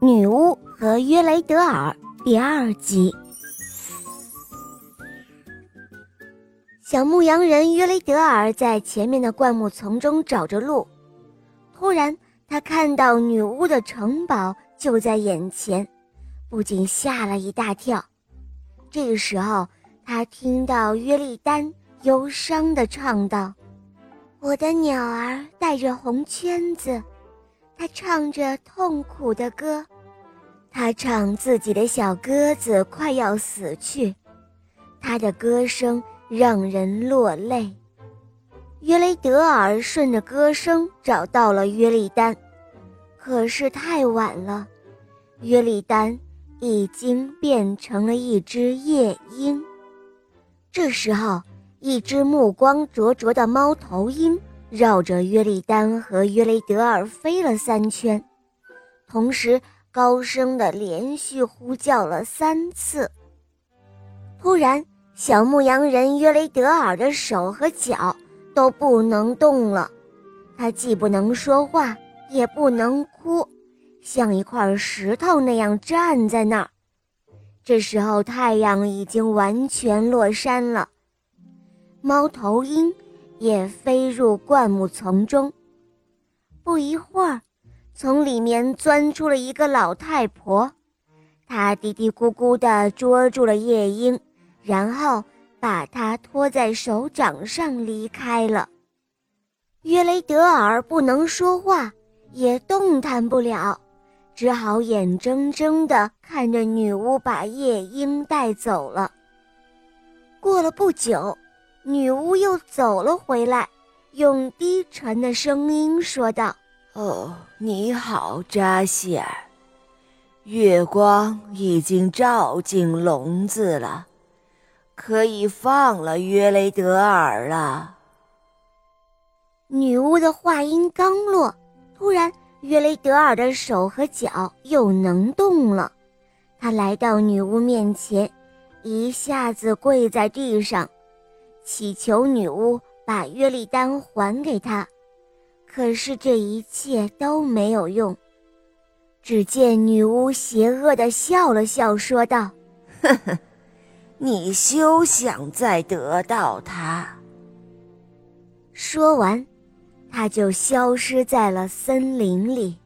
女巫和约雷德尔第二集。小牧羊人约雷德尔在前面的灌木丛中找着路，突然他看到女巫的城堡就在眼前，不仅吓了一大跳。这个时候，他听到约丽丹忧伤地唱道：“我的鸟儿带着红圈子。”他唱着痛苦的歌，他唱自己的小鸽子快要死去，他的歌声让人落泪。约雷德尔顺着歌声找到了约丽丹，可是太晚了，约丽丹已经变成了一只夜莺。这时候，一只目光灼灼的猫头鹰。绕着约利丹和约雷德尔飞了三圈，同时高声的连续呼叫了三次。突然，小牧羊人约雷德尔的手和脚都不能动了，他既不能说话，也不能哭，像一块石头那样站在那儿。这时候，太阳已经完全落山了。猫头鹰。也飞入灌木丛中。不一会儿，从里面钻出了一个老太婆，她嘀嘀咕咕地捉住了夜莺，然后把它托在手掌上离开了。约雷德尔不能说话，也动弹不了，只好眼睁睁地看着女巫把夜莺带走了。过了不久。女巫又走了回来，用低沉的声音说道：“哦，你好，扎西尔，月光已经照进笼子了，可以放了约雷德尔了。”女巫的话音刚落，突然，约雷德尔的手和脚又能动了。他来到女巫面前，一下子跪在地上。祈求女巫把约丽丹还给他，可是这一切都没有用。只见女巫邪恶的笑了笑，说道：“呵呵，你休想再得到它。”说完，他就消失在了森林里。